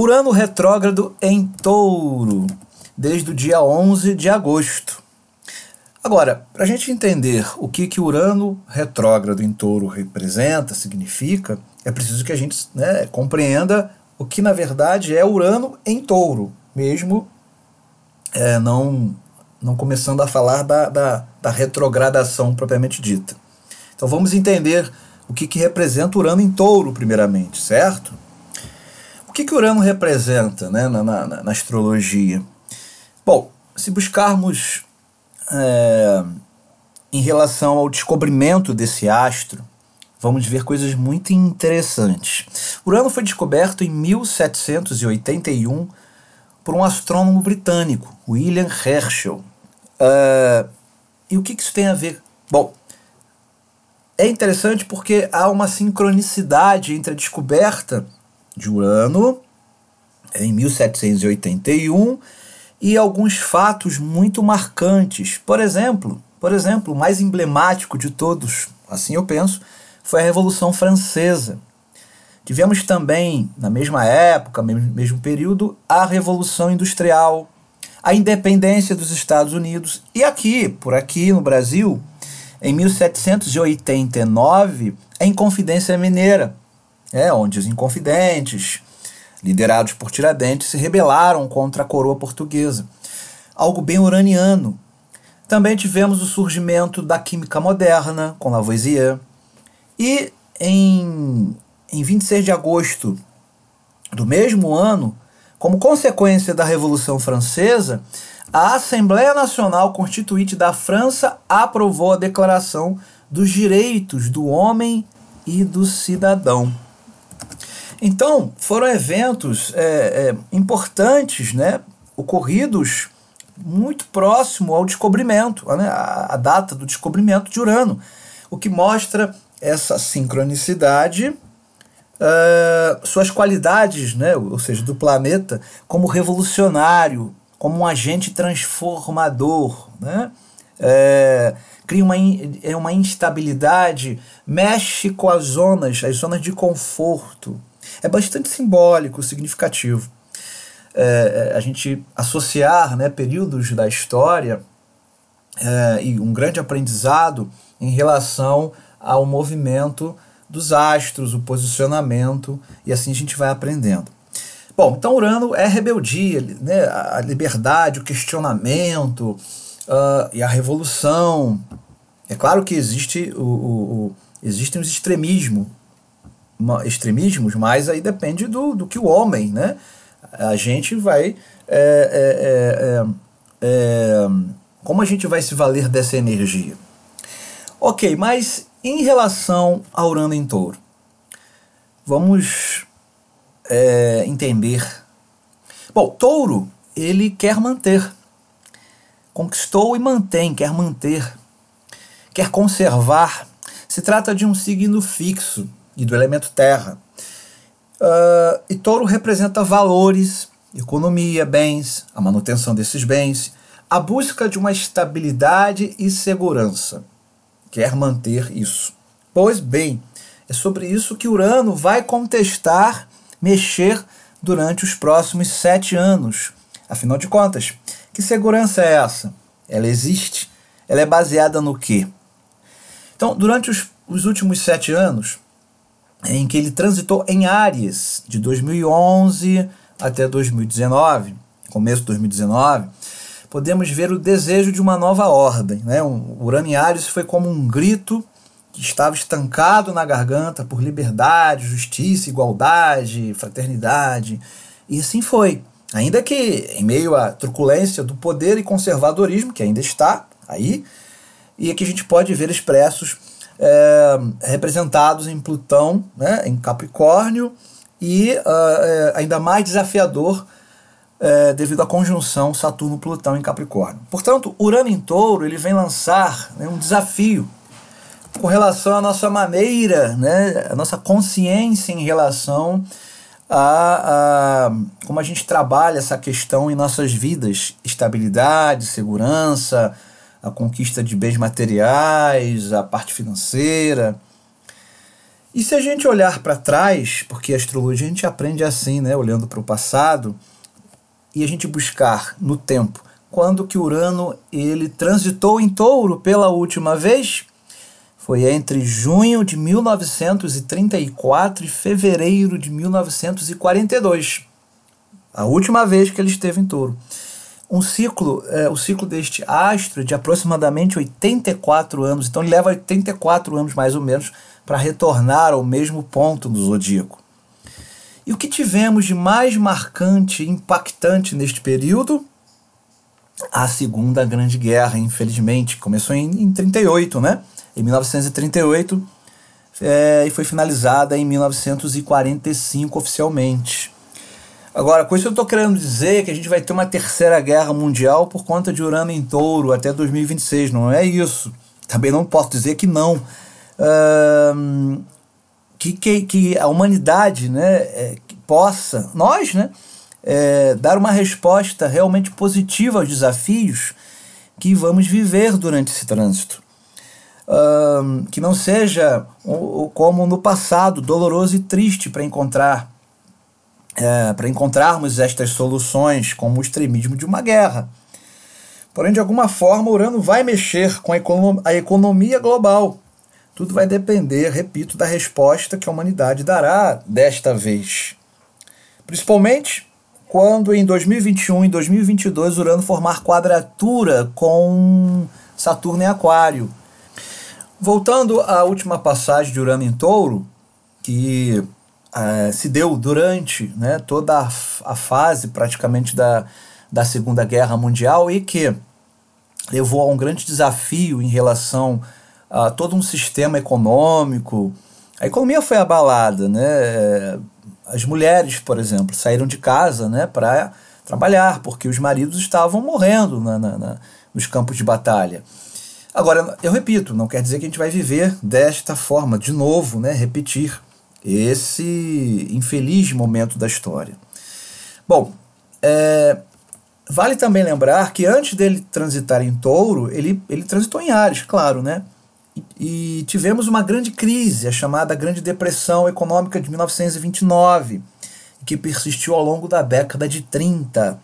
Urano retrógrado em Touro, desde o dia 11 de agosto. Agora, para a gente entender o que, que Urano retrógrado em Touro representa, significa, é preciso que a gente né, compreenda o que na verdade é Urano em Touro, mesmo é, não, não começando a falar da, da, da retrogradação propriamente dita. Então vamos entender o que, que representa Urano em Touro, primeiramente, certo? Que, que Urano representa né, na, na, na astrologia? Bom, se buscarmos é, em relação ao descobrimento desse astro, vamos ver coisas muito interessantes. Urano foi descoberto em 1781 por um astrônomo britânico, William Herschel. Uh, e o que, que isso tem a ver? Bom, é interessante porque há uma sincronicidade entre a descoberta de Urano em 1781 e alguns fatos muito marcantes. Por exemplo, por exemplo, o mais emblemático de todos, assim eu penso, foi a Revolução Francesa. Tivemos também, na mesma época, mesmo, mesmo período, a Revolução Industrial, a independência dos Estados Unidos e aqui, por aqui no Brasil, em 1789, a Inconfidência Mineira, é, onde os Inconfidentes, liderados por Tiradentes, se rebelaram contra a coroa portuguesa. Algo bem uraniano. Também tivemos o surgimento da química moderna, com Lavoisier. E em, em 26 de agosto do mesmo ano, como consequência da Revolução Francesa, a Assembleia Nacional Constituinte da França aprovou a Declaração dos Direitos do Homem e do Cidadão. Então, foram eventos é, é, importantes, né, ocorridos muito próximo ao descobrimento, né, a, a data do descobrimento de Urano, o que mostra essa sincronicidade, uh, suas qualidades, né, ou seja, do planeta, como revolucionário, como um agente transformador, né? É, cria uma, é uma instabilidade, mexe com as zonas, as zonas de conforto, é bastante simbólico, significativo. É, é, a gente associar né, períodos da história é, e um grande aprendizado em relação ao movimento dos astros, o posicionamento, e assim a gente vai aprendendo. Bom, então Urano é rebeldia, né, a liberdade, o questionamento uh, e a revolução. É claro que existe o, o, o existem os extremismos, extremismos, mas aí depende do, do que o homem, né? A gente vai. É, é, é, é, é como a gente vai se valer dessa energia? Ok, mas em relação a Urano em touro, vamos é, entender. Bom, touro, ele quer manter. Conquistou e mantém, quer manter, quer conservar. Se trata de um signo fixo e do elemento terra. Uh, e touro representa valores, economia, bens, a manutenção desses bens, a busca de uma estabilidade e segurança. Quer manter isso. Pois bem, é sobre isso que Urano vai contestar, mexer durante os próximos sete anos. Afinal de contas, que segurança é essa? Ela existe? Ela é baseada no quê? Então, durante os, os últimos sete anos, em que ele transitou em Áries de 2011 até 2019, começo de 2019, podemos ver o desejo de uma nova ordem. Né? O Urano em Áries foi como um grito que estava estancado na garganta por liberdade, justiça, igualdade, fraternidade. E assim foi. Ainda que em meio à truculência do poder e conservadorismo, que ainda está aí, e que a gente pode ver expressos é, representados em Plutão, né, em Capricórnio, e uh, é, ainda mais desafiador é, devido à conjunção Saturno-Plutão em Capricórnio. Portanto, Urano em Touro ele vem lançar né, um desafio com relação à nossa maneira, né, a nossa consciência em relação a, a, como a gente trabalha essa questão em nossas vidas, estabilidade, segurança, a conquista de bens materiais, a parte financeira. E se a gente olhar para trás, porque a astrologia a gente aprende assim, né, olhando para o passado, e a gente buscar no tempo quando que Urano ele transitou em Touro pela última vez, foi entre junho de 1934 e fevereiro de 1942. A última vez que ele esteve em Touro. Um ciclo, é, o ciclo deste astro de aproximadamente 84 anos, então ele leva 84 anos mais ou menos para retornar ao mesmo ponto do zodíaco. E o que tivemos de mais marcante e impactante neste período? A Segunda Grande Guerra, infelizmente. Começou em, em 38, né? Em 1938 é, e foi finalizada em 1945 oficialmente. Agora, com isso eu estou querendo dizer que a gente vai ter uma terceira guerra mundial por conta de Urano em touro até 2026. Não é isso. Também não posso dizer que não que, que, que, a humanidade né, é, possa, nós, né, é, dar uma resposta realmente positiva aos desafios que vamos viver durante esse trânsito. que não seja como no passado, doloroso e triste para encontrar é, para encontrarmos estas soluções, como o extremismo de uma guerra. Porém, de alguma forma, Urano vai mexer com a economia global tudo vai depender, repito, da resposta que a humanidade dará desta vez. Principalmente quando em 2021 e 2022 Urano formar quadratura com Saturno em Aquário. Voltando à última passagem de Urano em Touro, que uh, se deu durante né, toda a, a, fase praticamente da, da Segunda Guerra Mundial e que levou a um grande desafio em relação uh, todo um sistema econômico. A economia foi abalada, né? As mulheres, por exemplo, saíram de casa, né, para trabalhar, porque os maridos estavam morrendo na, na, na, nos campos de batalha. Agora, eu repito, não quer dizer que a gente vai viver desta forma, de novo, né, repetir esse infeliz momento da história. Bom, é, vale também lembrar que antes dele transitar em touro, ele, ele transitou em Ares, claro, né? e tivemos uma grande crise, a chamada Grande Depressão Econômica de 1929, que persistiu ao longo da década de 30.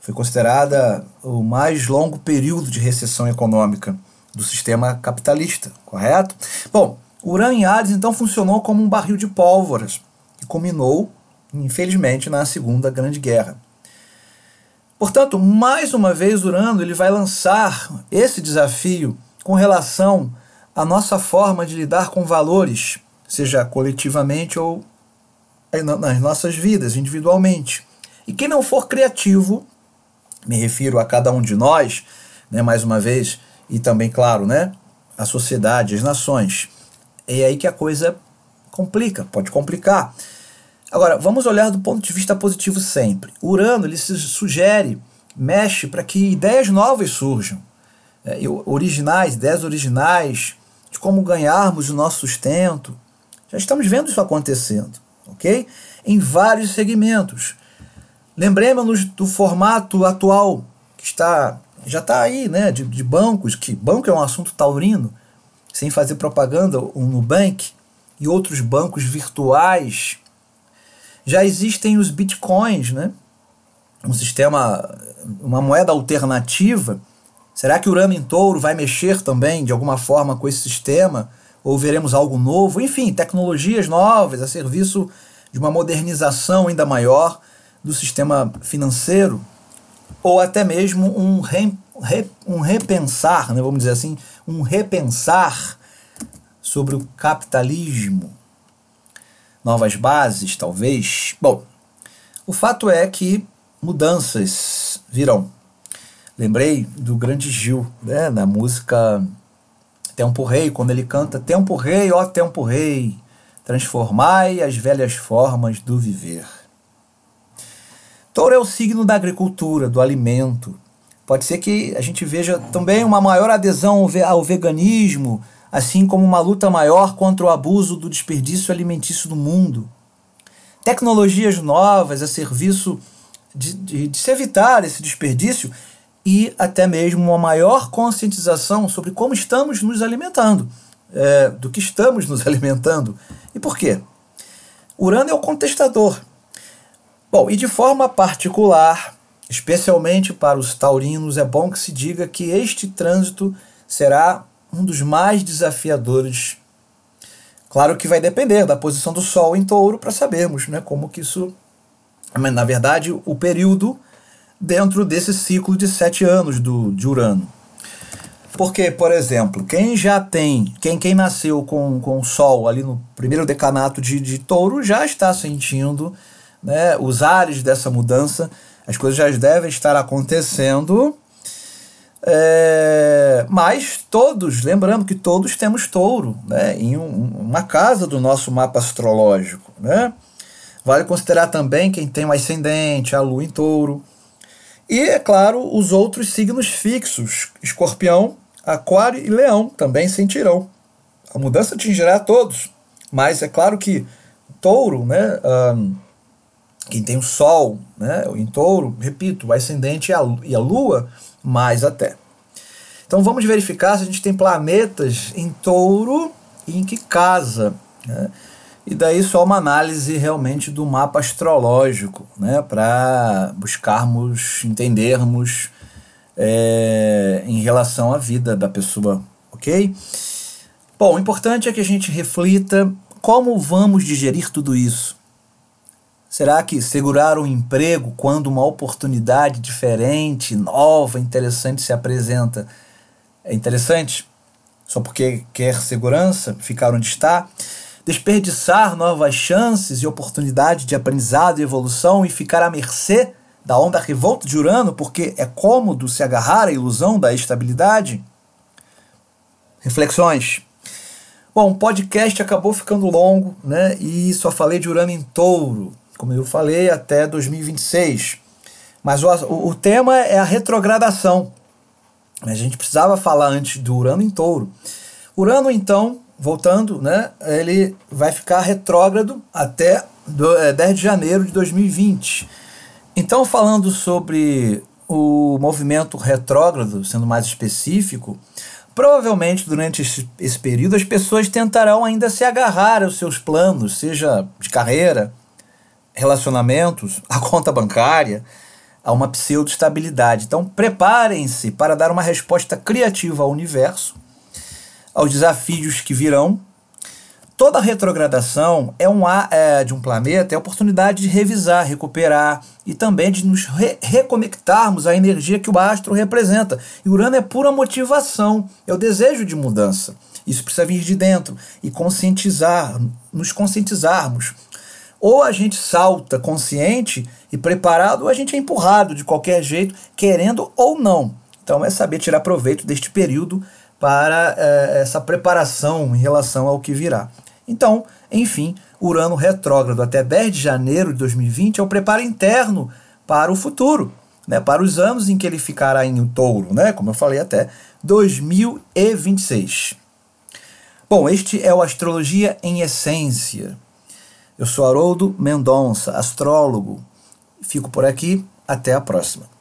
Foi considerada o mais longo período de recessão econômica do sistema capitalista, correto? Bom, Urano em Hades então funcionou como um barril de pólvoras que culminou, infelizmente, na Segunda Grande Guerra. Portanto, mais uma vez, Urano ele vai lançar esse desafio com relação à nossa forma de lidar com valores, seja coletivamente ou nas nossas vidas, individualmente. E quem não for criativo, me refiro a cada um de nós, né, mais uma vez, e também, claro, né, a sociedade, as nações. É aí que a coisa complica, pode complicar. Agora, vamos olhar do ponto de vista positivo sempre. Urano ele se sugere, mexe para que ideias novas surjam é, originais, ideias originais, de como ganharmos o nosso sustento. Já estamos vendo isso acontecendo, ok? Em vários segmentos. Lembremos-nos do formato atual, que está já está aí, né, de, de, bancos, que banco é um assunto taurino, sem fazer propaganda, o Nubank e outros bancos virtuais. Já existem os bitcoins, né? Um sistema, uma moeda alternativa Será que Urano em Touro vai mexer também de alguma forma com esse sistema? Ou veremos algo novo? Enfim, tecnologias novas a serviço de uma modernização ainda maior do sistema financeiro? Ou até mesmo um, um repensar, né, vamos dizer assim, um repensar sobre o capitalismo? Novas bases, talvez? Bom, o fato é que mudanças virão Lembrei do grande Gil, né, na música Tempo Rei, quando ele canta Tempo Rei, ó Tempo Rei, transformai as velhas formas do viver. Touro é o signo da agricultura, do alimento. Pode ser que a gente veja também uma maior adesão ao veganismo, assim como uma luta maior contra o abuso do desperdício alimentício no mundo. Tecnologias novas a serviço de, de, de se evitar esse desperdício e até mesmo uma maior conscientização sobre como estamos nos alimentando. é, do que estamos nos alimentando. E por quê? Urano é o contestador. Bom, e de forma particular, especialmente para os taurinos, é bom que se diga que este trânsito será um dos mais desafiadores. Claro que vai depender da posição do Sol em touro para sabermos né, como que isso. Na verdade, o período dentro desse ciclo de sete anos do, de Urano. Porque, por exemplo, quem já tem, quem, quem nasceu com, com o Sol ali no primeiro decanato de, de touro já está sentindo né, os ares dessa mudança, as coisas já devem estar acontecendo. É, mas todos, lembrando que todos temos touro né, em um, uma casa do nosso mapa astrológico. Né? Vale considerar também quem tem o ascendente, a lua em touro. E, é claro, os outros signos fixos, escorpião, aquário e leão, também sentirão. A mudança atingirá a todos, mas é claro que touro, né, um, quem tem o sol né, em touro, repito, o ascendente e a, lua, mais até. Então vamos verificar se a gente tem planetas em touro e em que casa. Né? E daí só uma análise realmente do mapa astrológico, né, para buscarmos, entendermos é, em relação à vida da pessoa, ok? Bom, o importante é que a gente reflita como vamos digerir tudo isso. Será que segurar um emprego quando uma oportunidade diferente, nova, interessante se apresenta é interessante? Só porque quer segurança, ficar onde está? desperdiçar novas chances e oportunidades de aprendizado e evolução e ficar à mercê da onda revolta de Urano porque é cômodo se agarrar à ilusão da estabilidade? Reflexões. Bom, o podcast acabou ficando longo, né? E só falei de Urano em touro, como eu falei, até 2026. Mas o, o tema é a retrogradação. A gente precisava falar antes do Urano em touro. Urano, então, voltando, né, ele vai ficar retrógrado até do, é, 10 de janeiro de 2020. Então, falando sobre o movimento retrógrado, sendo mais específico, provavelmente durante esse período as pessoas tentarão ainda se agarrar aos seus planos, seja de carreira, relacionamentos, a conta bancária, a uma pseudo-estabilidade. Então, preparem-se para dar uma resposta criativa ao universo aos desafios que virão. Toda retrogradação é um, é, de um planeta é a oportunidade de revisar, recuperar e também de nos re reconectarmos à energia que o astro representa. E Urano é pura motivação, é o desejo de mudança. Isso precisa vir de dentro e conscientizar, nos conscientizarmos. Ou a gente salta consciente e preparado, ou a gente é empurrado de qualquer jeito, querendo ou não. Então é saber tirar proveito deste período para é, essa preparação em relação ao que virá. Então, enfim, Urano retrógrado até 10 de janeiro de 2020 é o preparo interno para o futuro, né, para os anos em que ele ficará em touro, né, como eu falei, até 2026. Bom, este é o Astrologia em Essência. Eu sou Haroldo Mendonça, astrólogo. Fico por aqui. Até a próxima.